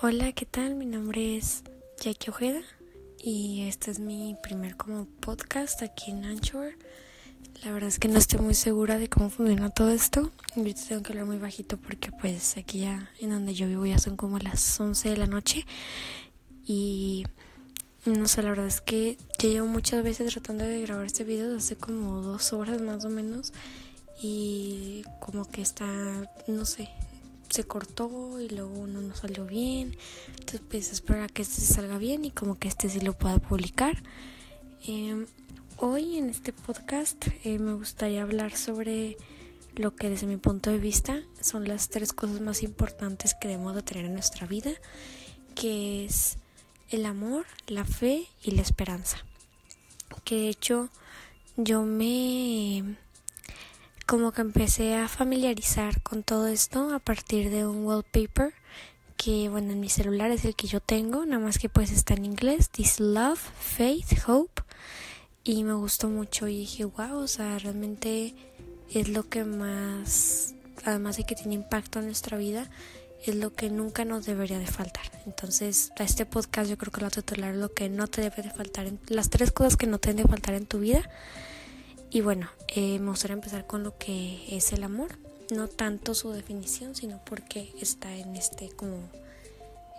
Hola, ¿qué tal? Mi nombre es Jackie Ojeda y este es mi primer como podcast aquí en Anchor. La verdad es que no estoy muy segura de cómo funciona todo esto. Ahorita tengo que hablar muy bajito porque pues aquí ya en donde yo vivo ya son como las 11 de la noche y no sé, la verdad es que ya llevo muchas veces tratando de grabar este video hace como dos horas más o menos y como que está, no sé, se cortó y luego no nos salió bien. Entonces pues espero que este salga bien y como que este sí lo pueda publicar. Em, hoy en este podcast eh, me gustaría hablar sobre lo que desde mi punto de vista son las tres cosas más importantes que debemos de tener en nuestra vida, que es el amor, la fe y la esperanza. Que de hecho yo me como que empecé a familiarizar con todo esto a partir de un wallpaper que bueno en mi celular es el que yo tengo, nada más que pues está en inglés, This Love, Faith, Hope y me gustó mucho y dije wow, o sea realmente es lo que más, además de que tiene impacto en nuestra vida, es lo que nunca nos debería de faltar. Entonces, a este podcast yo creo que lo a titular lo que no te debe de faltar, en, las tres cosas que no te deben de faltar en tu vida y bueno, eh, me gustaría empezar con lo que es el amor, no tanto su definición, sino porque está en este como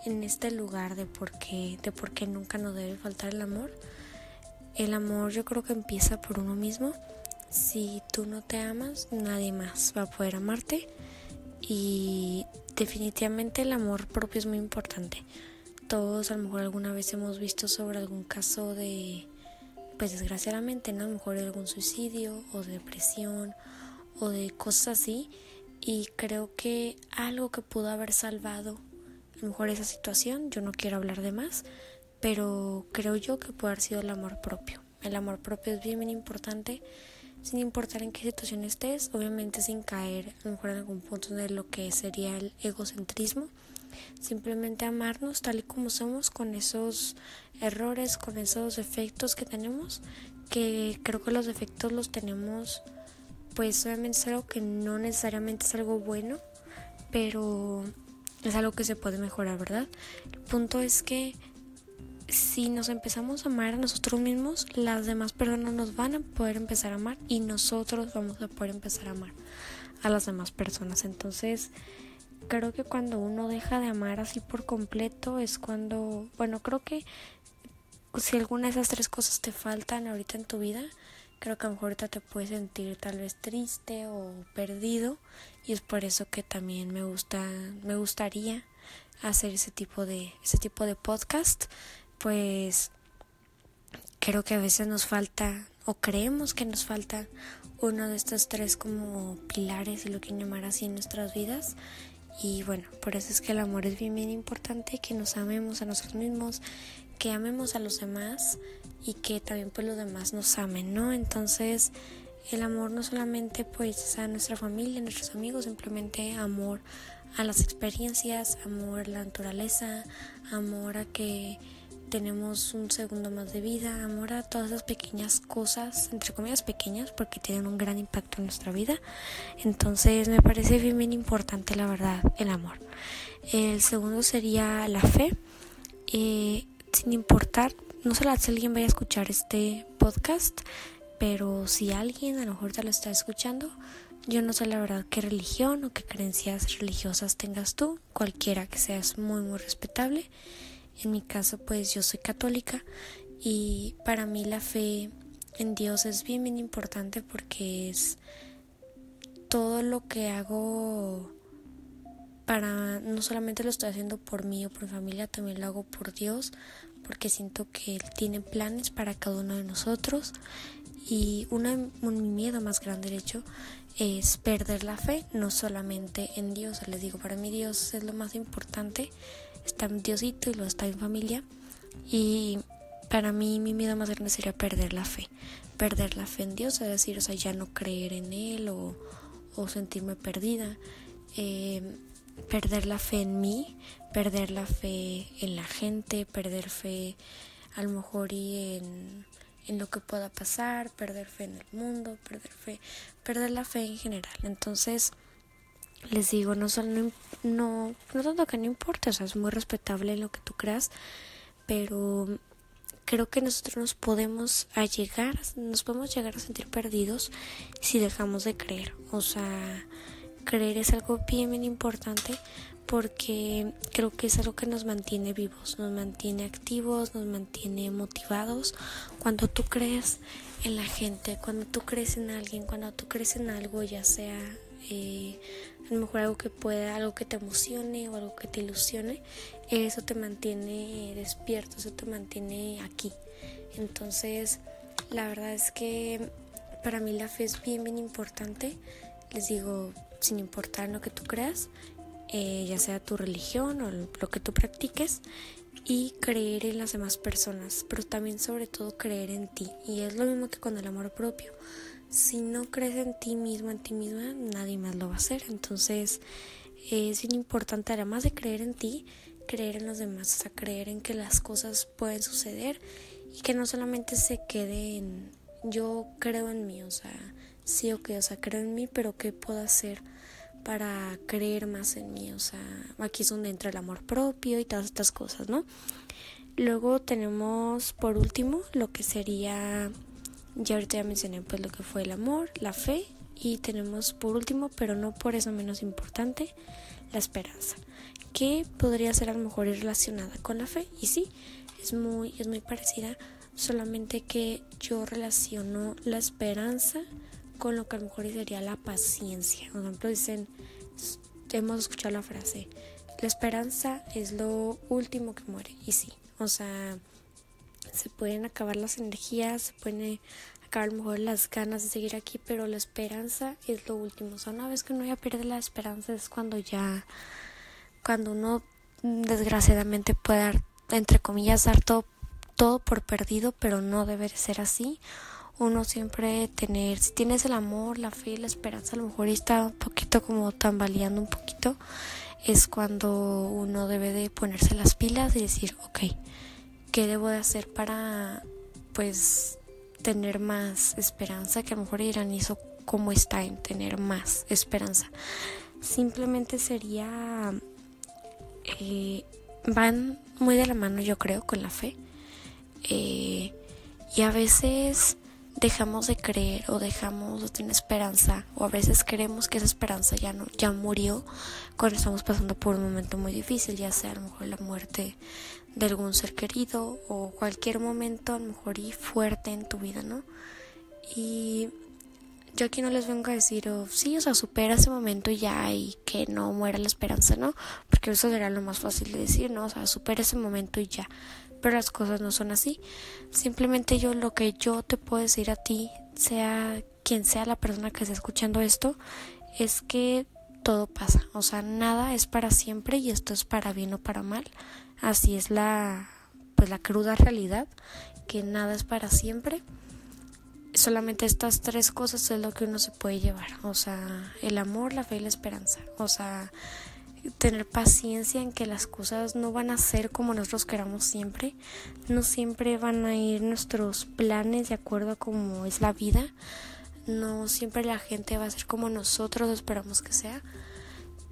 en este lugar de por qué, de por qué nunca nos debe faltar el amor. El amor yo creo que empieza por uno mismo. Si tú no te amas, nadie más va a poder amarte. Y definitivamente el amor propio es muy importante. Todos a lo mejor alguna vez hemos visto sobre algún caso de pues desgraciadamente, ¿no? A lo mejor algún suicidio o depresión o de cosas así. Y creo que algo que pudo haber salvado a lo mejor esa situación, yo no quiero hablar de más, pero creo yo que puede haber sido el amor propio. El amor propio es bien, bien importante, sin importar en qué situación estés, obviamente sin caer a lo mejor en algún punto de lo que sería el egocentrismo Simplemente amarnos tal y como somos, con esos errores, con esos defectos que tenemos, que creo que los defectos los tenemos, pues obviamente es algo que no necesariamente es algo bueno, pero es algo que se puede mejorar, ¿verdad? El punto es que si nos empezamos a amar a nosotros mismos, las demás personas nos van a poder empezar a amar y nosotros vamos a poder empezar a amar a las demás personas. Entonces, creo que cuando uno deja de amar así por completo es cuando, bueno, creo que si alguna de esas tres cosas te faltan ahorita en tu vida, creo que a lo mejor ahorita te puedes sentir tal vez triste o perdido y es por eso que también me gusta me gustaría hacer ese tipo de ese tipo de podcast, pues creo que a veces nos falta o creemos que nos falta uno de estos tres como pilares, si lo quieren llamar así en nuestras vidas y bueno, por eso es que el amor es bien, bien importante, que nos amemos a nosotros mismos, que amemos a los demás y que también pues los demás nos amen, ¿no? Entonces el amor no solamente pues a nuestra familia, a nuestros amigos, simplemente amor a las experiencias, amor a la naturaleza, amor a que tenemos un segundo más de vida, amor a todas esas pequeñas cosas, entre comillas pequeñas, porque tienen un gran impacto en nuestra vida. Entonces me parece bien, importante la verdad el amor. El segundo sería la fe. Eh, sin importar, no solo si alguien vaya a escuchar este podcast, pero si alguien a lo mejor te lo está escuchando, yo no sé la verdad qué religión o qué creencias religiosas tengas tú, cualquiera que seas muy muy respetable. En mi caso, pues yo soy católica y para mí la fe en Dios es bien, bien importante porque es todo lo que hago para, no solamente lo estoy haciendo por mí o por mi familia, también lo hago por Dios, porque siento que Él tiene planes para cada uno de nosotros. Y una, un miedo más grande, de hecho, es perder la fe, no solamente en Dios, les digo, para mí Dios es lo más importante, está en Diosito y lo está en familia. Y para mí mi miedo más grande sería perder la fe. Perder la fe en Dios, es decir, o sea, ya no creer en Él o, o sentirme perdida. Eh, perder la fe en mí, perder la fe en la gente, perder fe a lo mejor y en, en lo que pueda pasar, perder fe en el mundo, perder fe, perder la fe en general. Entonces, les digo, no solo no, no tanto que no importa, o sea, es muy respetable lo que tú creas, pero creo que nosotros nos podemos llegar, nos podemos llegar a sentir perdidos si dejamos de creer. O sea, creer es algo bien, bien importante porque creo que es algo que nos mantiene vivos, nos mantiene activos, nos mantiene motivados. Cuando tú crees en la gente, cuando tú crees en alguien, cuando tú crees en algo, ya sea eh, a lo mejor algo que pueda, algo que te emocione o algo que te ilusione, eso te mantiene despierto, eso te mantiene aquí. Entonces, la verdad es que para mí la fe es bien, bien importante. Les digo, sin importar lo que tú creas, eh, ya sea tu religión o lo que tú practiques, y creer en las demás personas, pero también sobre todo creer en ti. Y es lo mismo que con el amor propio. Si no crees en ti mismo, en ti misma, nadie más lo va a hacer. Entonces es bien importante, además de creer en ti, creer en los demás, o sea, creer en que las cosas pueden suceder y que no solamente se quede en yo creo en mí, o sea, sí o que, o sea, creo en mí, pero ¿qué puedo hacer? para creer más en mí, o sea, aquí es donde entra el amor propio y todas estas cosas, ¿no? Luego tenemos por último lo que sería, ya ahorita ya mencioné pues lo que fue el amor, la fe y tenemos por último, pero no por eso menos importante, la esperanza, que podría ser a lo mejor relacionada con la fe y sí, es muy, es muy parecida, solamente que yo relaciono la esperanza con lo que a lo mejor sería la paciencia. Por ejemplo, dicen, hemos escuchado la frase, la esperanza es lo último que muere. Y sí, o sea, se pueden acabar las energías, se pueden acabar a lo mejor las ganas de seguir aquí, pero la esperanza es lo último. O sea, una vez que uno ya pierde la esperanza es cuando ya, cuando uno desgraciadamente puede dar, entre comillas, dar todo, todo por perdido, pero no debe ser así uno siempre tener, si tienes el amor, la fe, la esperanza, a lo mejor está un poquito como tambaleando un poquito, es cuando uno debe de ponerse las pilas y decir, ok, ¿qué debo de hacer para pues tener más esperanza? Que a lo mejor dirán, eso cómo está en tener más esperanza? Simplemente sería, eh, van muy de la mano yo creo con la fe. Eh, y a veces dejamos de creer o dejamos de tener esperanza o a veces creemos que esa esperanza ya no ya murió cuando estamos pasando por un momento muy difícil ya sea a lo mejor la muerte de algún ser querido o cualquier momento a lo mejor y fuerte en tu vida no y yo aquí no les vengo a decir oh, sí o sea supera ese momento ya y que no muera la esperanza no porque eso sería lo más fácil de decir no o sea supera ese momento y ya. Pero las cosas no son así. Simplemente yo lo que yo te puedo decir a ti, sea quien sea la persona que esté escuchando esto, es que todo pasa, o sea, nada es para siempre y esto es para bien o para mal. Así es la pues la cruda realidad, que nada es para siempre. Solamente estas tres cosas es lo que uno se puede llevar, o sea, el amor, la fe y la esperanza. O sea, tener paciencia en que las cosas no van a ser como nosotros queramos siempre, no siempre van a ir nuestros planes de acuerdo a cómo es la vida, no siempre la gente va a ser como nosotros esperamos que sea,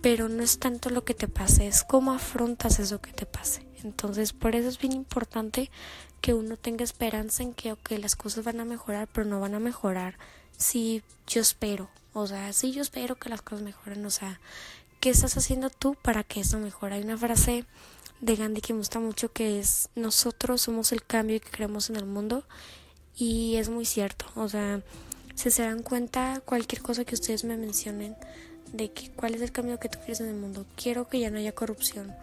pero no es tanto lo que te pase, es cómo afrontas eso que te pase. Entonces, por eso es bien importante que uno tenga esperanza en que las cosas van a mejorar, pero no van a mejorar si yo espero. O sea, si yo espero que las cosas mejoren, o sea, ¿qué estás haciendo tú para que eso mejore? Hay una frase de Gandhi que me gusta mucho que es nosotros somos el cambio que creemos en el mundo y es muy cierto, o sea, si se dan cuenta cualquier cosa que ustedes me mencionen de que cuál es el cambio que tú quieres en el mundo, quiero que ya no haya corrupción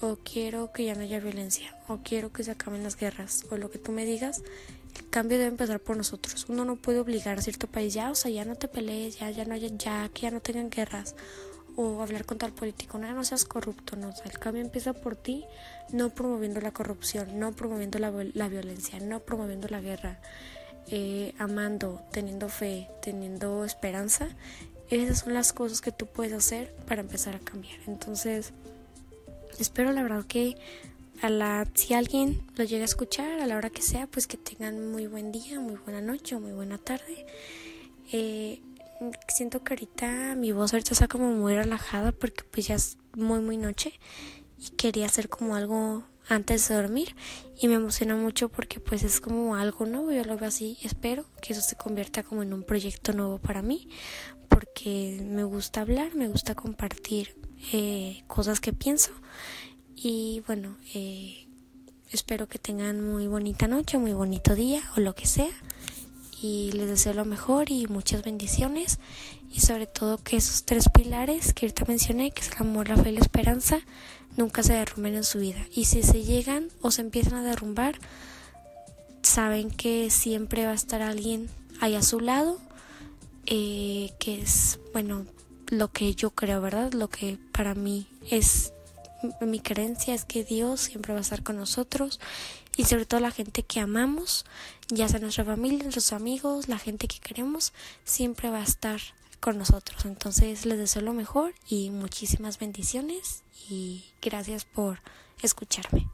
o quiero que ya no haya violencia o quiero que se acaben las guerras o lo que tú me digas, el cambio debe empezar por nosotros. Uno no puede obligar a cierto país ya, o sea, ya no te pelees, ya ya no haya ya que ya no tengan guerras o hablar con tal político, no, seas corrupto, no, el cambio empieza por ti, no promoviendo la corrupción, no promoviendo la, la violencia, no promoviendo la guerra, eh, amando, teniendo fe, teniendo esperanza, esas son las cosas que tú puedes hacer para empezar a cambiar. Entonces, espero la verdad que a la, si alguien lo llega a escuchar a la hora que sea, pues que tengan muy buen día, muy buena noche o muy buena tarde. Eh, siento que ahorita mi voz ahorita está como muy relajada porque pues ya es muy muy noche y quería hacer como algo antes de dormir y me emociona mucho porque pues es como algo nuevo, yo lo veo así, espero que eso se convierta como en un proyecto nuevo para mí porque me gusta hablar, me gusta compartir eh, cosas que pienso. Y bueno, eh, espero que tengan muy bonita noche, muy bonito día o lo que sea. Y les deseo lo mejor y muchas bendiciones. Y sobre todo que esos tres pilares que ahorita mencioné, que es el amor, la fe y la esperanza, nunca se derrumben en su vida. Y si se llegan o se empiezan a derrumbar, saben que siempre va a estar alguien ahí a su lado, eh, que es, bueno, lo que yo creo, ¿verdad? Lo que para mí es mi creencia es que Dios siempre va a estar con nosotros y sobre todo la gente que amamos, ya sea nuestra familia, nuestros amigos, la gente que queremos, siempre va a estar con nosotros. Entonces les deseo lo mejor y muchísimas bendiciones y gracias por escucharme.